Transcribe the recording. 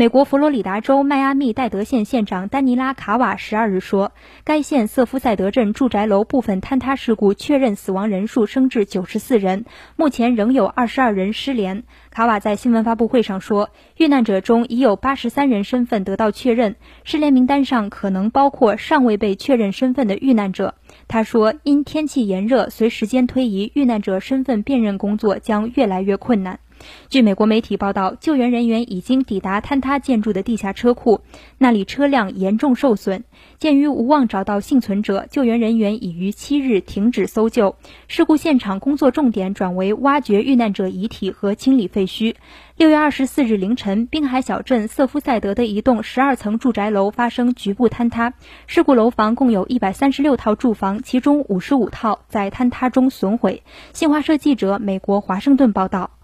美国佛罗里达州迈阿密戴德县县长丹尼拉·卡瓦十二日说，该县瑟夫塞德镇住宅楼部分坍塌事故确认死亡人数升至九十四人，目前仍有二十二人失联。卡瓦在新闻发布会上说，遇难者中已有八十三人身份得到确认，失联名单上可能包括尚未被确认身份的遇难者。他说，因天气炎热，随时间推移，遇难者身份辨认工作将越来越困难。据美国媒体报道，救援人员已经抵达坍塌建筑的地下车库，那里车辆严重受损。鉴于无望找到幸存者，救援人员已于七日停止搜救。事故现场工作重点转为挖掘遇难者遗体和清理废墟。六月二十四日凌晨，滨海小镇瑟夫塞德的一栋十二层住宅楼发生局部坍塌，事故楼房共有一百三十六套住房，其中五十五套在坍塌中损毁。新华社记者美国华盛顿报道。